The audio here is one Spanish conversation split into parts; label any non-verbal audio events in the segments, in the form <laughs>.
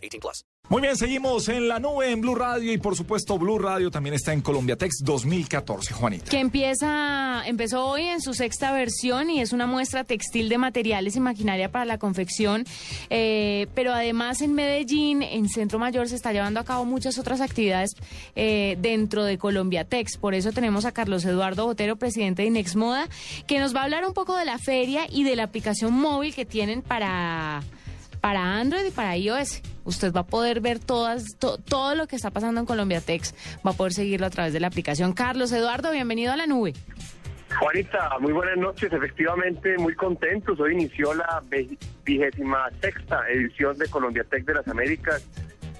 18 plus. Muy bien, seguimos en la nube en Blue Radio y por supuesto Blue Radio también está en Colombia Tex 2014, Juanita. Que empieza, empezó hoy en su sexta versión y es una muestra textil de materiales y maquinaria para la confección. Eh, pero además en Medellín, en Centro Mayor, se está llevando a cabo muchas otras actividades eh, dentro de Colombia Tex. Por eso tenemos a Carlos Eduardo Botero, presidente de Inex Moda, que nos va a hablar un poco de la feria y de la aplicación móvil que tienen para para Android y para iOS. Usted va a poder ver todas, todo lo que está pasando en Colombia Tex, va a poder seguirlo a través de la aplicación. Carlos Eduardo, bienvenido a la nube. Juanita, muy buenas noches. Efectivamente, muy contentos. Hoy inició la vigésima sexta edición de Colombia Tech de las Américas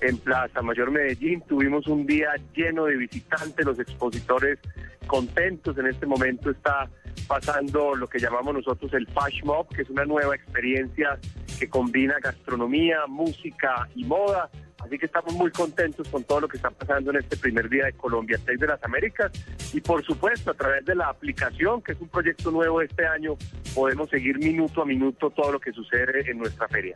en Plaza Mayor Medellín. Tuvimos un día lleno de visitantes, los expositores contentos. En este momento está pasando lo que llamamos nosotros el Fash Mob, que es una nueva experiencia que combina gastronomía, música y moda. Así que estamos muy contentos con todo lo que está pasando en este primer día de Colombia Tech de las Américas. Y por supuesto, a través de la aplicación, que es un proyecto nuevo este año, podemos seguir minuto a minuto todo lo que sucede en nuestra feria.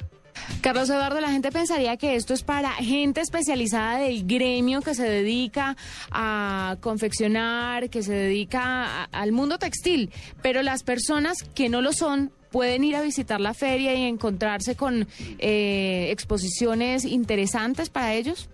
Carlos Eduardo, la gente pensaría que esto es para gente especializada del gremio que se dedica a confeccionar, que se dedica al mundo textil, pero las personas que no lo son pueden ir a visitar la feria y encontrarse con eh, exposiciones interesantes para ellos?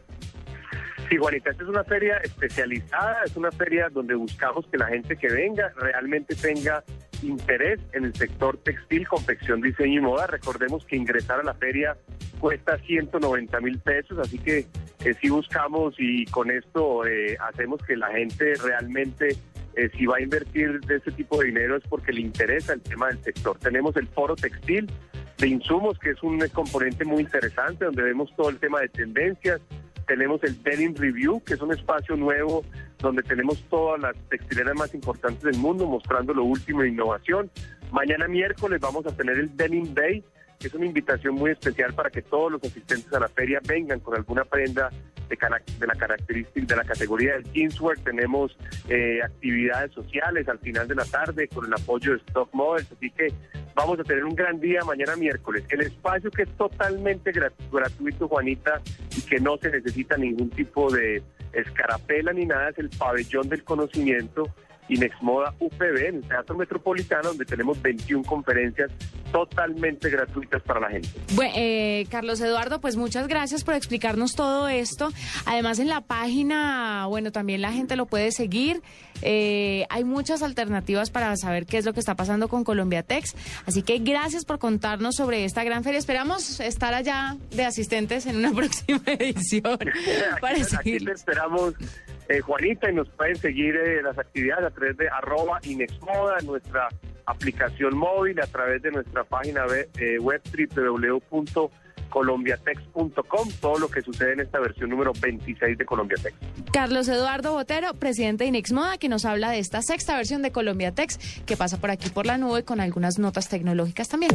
Sí, Juanita, esta es una feria especializada, es una feria donde buscamos que la gente que venga realmente tenga interés en el sector textil, confección, diseño y moda. Recordemos que ingresar a la feria cuesta 190 mil pesos, así que eh, si buscamos y con esto eh, hacemos que la gente realmente eh, si va a invertir de ese tipo de dinero es porque le interesa el tema del sector. Tenemos el foro textil de insumos, que es un componente muy interesante, donde vemos todo el tema de tendencias. Tenemos el Denim Review, que es un espacio nuevo donde tenemos todas las textileras más importantes del mundo mostrando lo último de innovación. Mañana miércoles vamos a tener el Denim Day, que es una invitación muy especial para que todos los asistentes a la feria vengan con alguna prenda de, la característica de la categoría del jeanswear. Tenemos eh, actividades sociales al final de la tarde con el apoyo de Stock Models. Así que vamos a tener un gran día mañana miércoles. El espacio que es totalmente gratuito, Juanita, y que no se necesita ningún tipo de escarapela ni nada, es el pabellón del conocimiento Inexmoda UPB en el Teatro Metropolitano, donde tenemos 21 conferencias totalmente gratuitas para la gente. Bueno, eh, Carlos Eduardo, pues muchas gracias por explicarnos todo esto. Además, en la página, bueno, también la gente lo puede seguir. Eh, hay muchas alternativas para saber qué es lo que está pasando con Colombia Tex. Así que gracias por contarnos sobre esta gran feria. Esperamos estar allá de asistentes en una <laughs> próxima edición. <laughs> para aquí, esperamos eh, Juanita, y nos pueden seguir eh, las actividades a través de arroba Inexmoda, nuestra aplicación móvil, a través de nuestra página web, eh, web www.colombiatex.com, todo lo que sucede en esta versión número 26 de Colombiatex. Carlos Eduardo Botero, presidente de Inexmoda, que nos habla de esta sexta versión de Colombiatex, que pasa por aquí por la nube con algunas notas tecnológicas también.